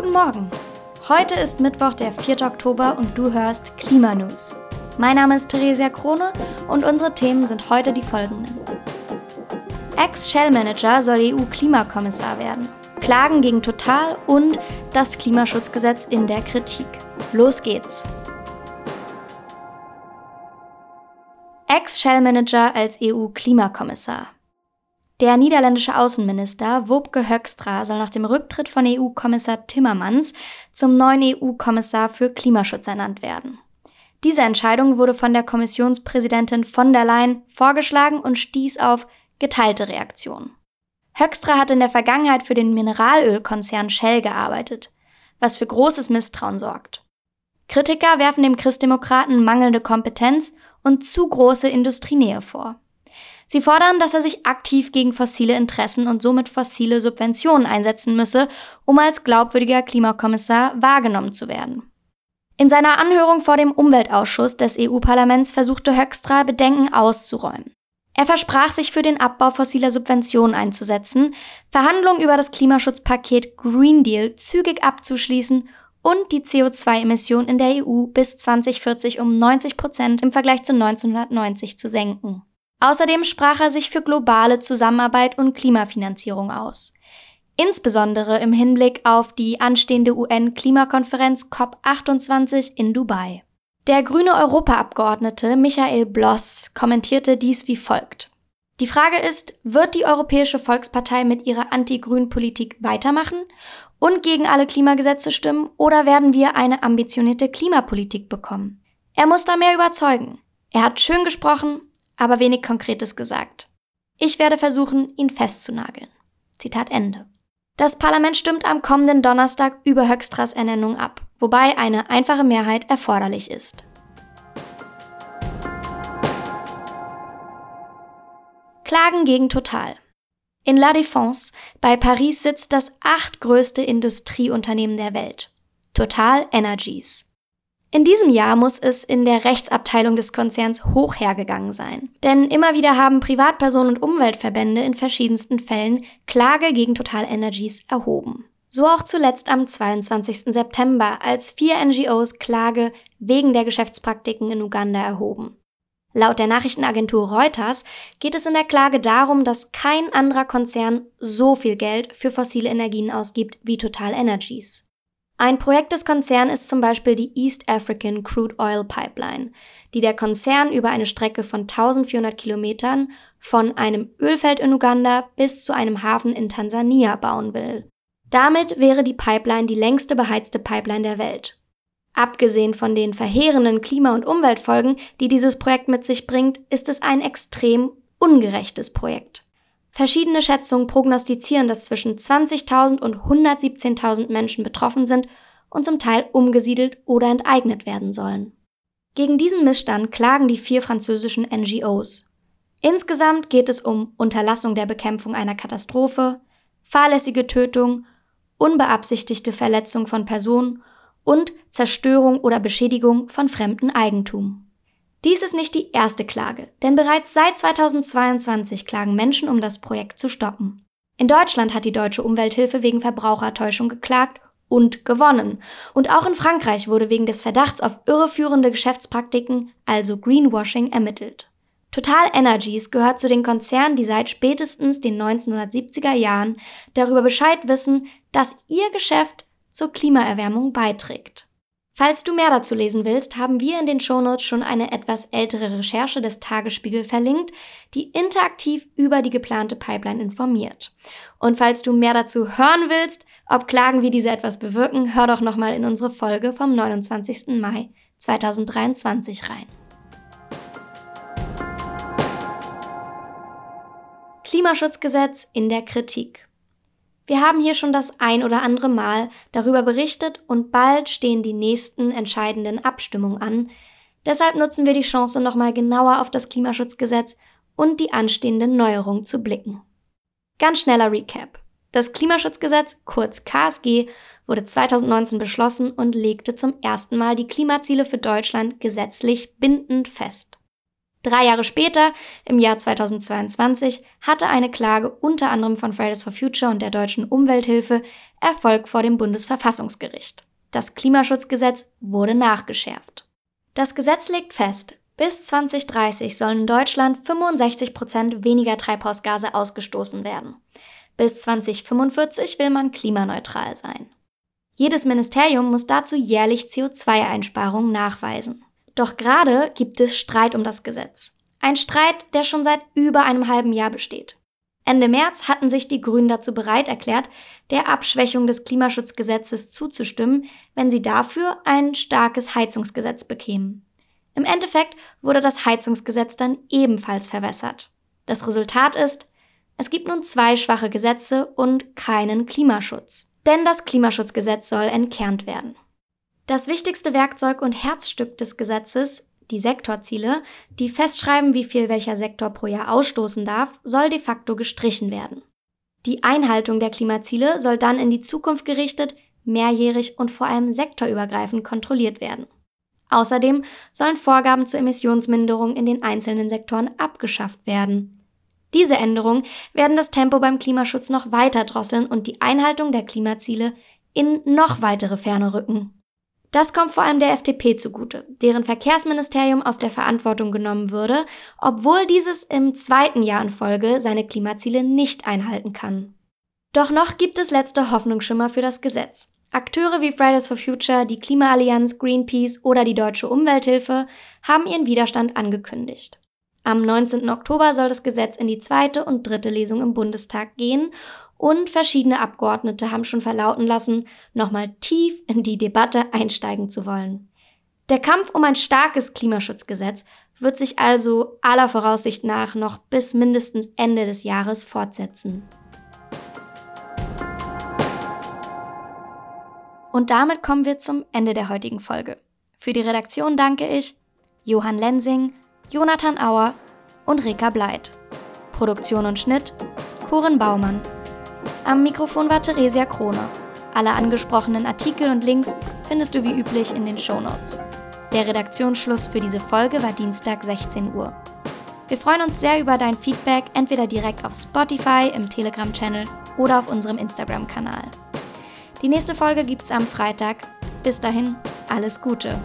Guten Morgen. Heute ist Mittwoch, der 4. Oktober und du hörst Klimanews. Mein Name ist Theresia Krone und unsere Themen sind heute die folgenden. Ex-Shell-Manager soll EU-Klimakommissar werden. Klagen gegen Total und das Klimaschutzgesetz in der Kritik. Los geht's. Ex-Shell-Manager als EU-Klimakommissar. Der niederländische Außenminister Wopke Höckstra soll nach dem Rücktritt von EU-Kommissar Timmermans zum neuen EU-Kommissar für Klimaschutz ernannt werden. Diese Entscheidung wurde von der Kommissionspräsidentin von der Leyen vorgeschlagen und stieß auf geteilte Reaktionen. Höckstra hat in der Vergangenheit für den Mineralölkonzern Shell gearbeitet, was für großes Misstrauen sorgt. Kritiker werfen dem Christdemokraten mangelnde Kompetenz und zu große Industrienähe vor. Sie fordern, dass er sich aktiv gegen fossile Interessen und somit fossile Subventionen einsetzen müsse, um als glaubwürdiger Klimakommissar wahrgenommen zu werden. In seiner Anhörung vor dem Umweltausschuss des EU-Parlaments versuchte Höckstra Bedenken auszuräumen. Er versprach sich für den Abbau fossiler Subventionen einzusetzen, Verhandlungen über das Klimaschutzpaket Green Deal zügig abzuschließen und die CO2-Emissionen in der EU bis 2040 um 90 Prozent im Vergleich zu 1990 zu senken. Außerdem sprach er sich für globale Zusammenarbeit und Klimafinanzierung aus. Insbesondere im Hinblick auf die anstehende UN-Klimakonferenz COP28 in Dubai. Der grüne Europaabgeordnete Michael Bloss kommentierte dies wie folgt. Die Frage ist, wird die Europäische Volkspartei mit ihrer Anti-Grün-Politik weitermachen und gegen alle Klimagesetze stimmen oder werden wir eine ambitionierte Klimapolitik bekommen? Er muss da mehr überzeugen. Er hat schön gesprochen, aber wenig Konkretes gesagt. Ich werde versuchen, ihn festzunageln. Zitat Ende. Das Parlament stimmt am kommenden Donnerstag über Höckstras Ernennung ab, wobei eine einfache Mehrheit erforderlich ist. Klagen gegen Total. In La Défense bei Paris sitzt das achtgrößte Industrieunternehmen der Welt, Total Energies. In diesem Jahr muss es in der Rechtsabteilung des Konzerns hoch hergegangen sein. Denn immer wieder haben Privatpersonen und Umweltverbände in verschiedensten Fällen Klage gegen Total Energies erhoben. So auch zuletzt am 22. September, als vier NGOs Klage wegen der Geschäftspraktiken in Uganda erhoben. Laut der Nachrichtenagentur Reuters geht es in der Klage darum, dass kein anderer Konzern so viel Geld für fossile Energien ausgibt wie Total Energies. Ein Projekt des Konzerns ist zum Beispiel die East African Crude Oil Pipeline, die der Konzern über eine Strecke von 1400 Kilometern von einem Ölfeld in Uganda bis zu einem Hafen in Tansania bauen will. Damit wäre die Pipeline die längste beheizte Pipeline der Welt. Abgesehen von den verheerenden Klima- und Umweltfolgen, die dieses Projekt mit sich bringt, ist es ein extrem ungerechtes Projekt. Verschiedene Schätzungen prognostizieren, dass zwischen 20.000 und 117.000 Menschen betroffen sind und zum Teil umgesiedelt oder enteignet werden sollen. Gegen diesen Missstand klagen die vier französischen NGOs. Insgesamt geht es um Unterlassung der Bekämpfung einer Katastrophe, fahrlässige Tötung, unbeabsichtigte Verletzung von Personen und Zerstörung oder Beschädigung von fremden Eigentum. Dies ist nicht die erste Klage, denn bereits seit 2022 klagen Menschen, um das Projekt zu stoppen. In Deutschland hat die Deutsche Umwelthilfe wegen Verbrauchertäuschung geklagt und gewonnen. Und auch in Frankreich wurde wegen des Verdachts auf irreführende Geschäftspraktiken, also Greenwashing, ermittelt. Total Energies gehört zu den Konzernen, die seit spätestens den 1970er Jahren darüber Bescheid wissen, dass ihr Geschäft zur Klimaerwärmung beiträgt. Falls du mehr dazu lesen willst, haben wir in den Shownotes schon eine etwas ältere Recherche des Tagesspiegel verlinkt, die interaktiv über die geplante Pipeline informiert. Und falls du mehr dazu hören willst, ob Klagen wie diese etwas bewirken, hör doch nochmal in unsere Folge vom 29. Mai 2023 rein. Klimaschutzgesetz in der Kritik. Wir haben hier schon das ein oder andere Mal darüber berichtet und bald stehen die nächsten entscheidenden Abstimmungen an. Deshalb nutzen wir die Chance, nochmal genauer auf das Klimaschutzgesetz und die anstehenden Neuerungen zu blicken. Ganz schneller Recap. Das Klimaschutzgesetz, kurz KSG, wurde 2019 beschlossen und legte zum ersten Mal die Klimaziele für Deutschland gesetzlich bindend fest. Drei Jahre später, im Jahr 2022, hatte eine Klage unter anderem von Fridays for Future und der deutschen Umwelthilfe Erfolg vor dem Bundesverfassungsgericht. Das Klimaschutzgesetz wurde nachgeschärft. Das Gesetz legt fest, bis 2030 sollen in Deutschland 65 Prozent weniger Treibhausgase ausgestoßen werden. Bis 2045 will man klimaneutral sein. Jedes Ministerium muss dazu jährlich CO2-Einsparungen nachweisen. Doch gerade gibt es Streit um das Gesetz. Ein Streit, der schon seit über einem halben Jahr besteht. Ende März hatten sich die Grünen dazu bereit erklärt, der Abschwächung des Klimaschutzgesetzes zuzustimmen, wenn sie dafür ein starkes Heizungsgesetz bekämen. Im Endeffekt wurde das Heizungsgesetz dann ebenfalls verwässert. Das Resultat ist, es gibt nun zwei schwache Gesetze und keinen Klimaschutz. Denn das Klimaschutzgesetz soll entkernt werden. Das wichtigste Werkzeug und Herzstück des Gesetzes, die Sektorziele, die festschreiben, wie viel welcher Sektor pro Jahr ausstoßen darf, soll de facto gestrichen werden. Die Einhaltung der Klimaziele soll dann in die Zukunft gerichtet, mehrjährig und vor allem sektorübergreifend kontrolliert werden. Außerdem sollen Vorgaben zur Emissionsminderung in den einzelnen Sektoren abgeschafft werden. Diese Änderungen werden das Tempo beim Klimaschutz noch weiter drosseln und die Einhaltung der Klimaziele in noch weitere Ferne rücken. Das kommt vor allem der FDP zugute, deren Verkehrsministerium aus der Verantwortung genommen würde, obwohl dieses im zweiten Jahr in Folge seine Klimaziele nicht einhalten kann. Doch noch gibt es letzte Hoffnungsschimmer für das Gesetz. Akteure wie Fridays for Future, die Klimaallianz, Greenpeace oder die Deutsche Umwelthilfe haben ihren Widerstand angekündigt. Am 19. Oktober soll das Gesetz in die zweite und dritte Lesung im Bundestag gehen und verschiedene Abgeordnete haben schon verlauten lassen, nochmal tief in die Debatte einsteigen zu wollen. Der Kampf um ein starkes Klimaschutzgesetz wird sich also aller Voraussicht nach noch bis mindestens Ende des Jahres fortsetzen. Und damit kommen wir zum Ende der heutigen Folge. Für die Redaktion danke ich Johann Lensing, Jonathan Auer und Rika Bleit. Produktion und Schnitt Corinne Baumann. Am Mikrofon war Theresia Kroner. Alle angesprochenen Artikel und Links findest du wie üblich in den Shownotes. Der Redaktionsschluss für diese Folge war Dienstag 16 Uhr. Wir freuen uns sehr über dein Feedback, entweder direkt auf Spotify, im Telegram-Channel oder auf unserem Instagram-Kanal. Die nächste Folge gibt's am Freitag. Bis dahin, alles Gute.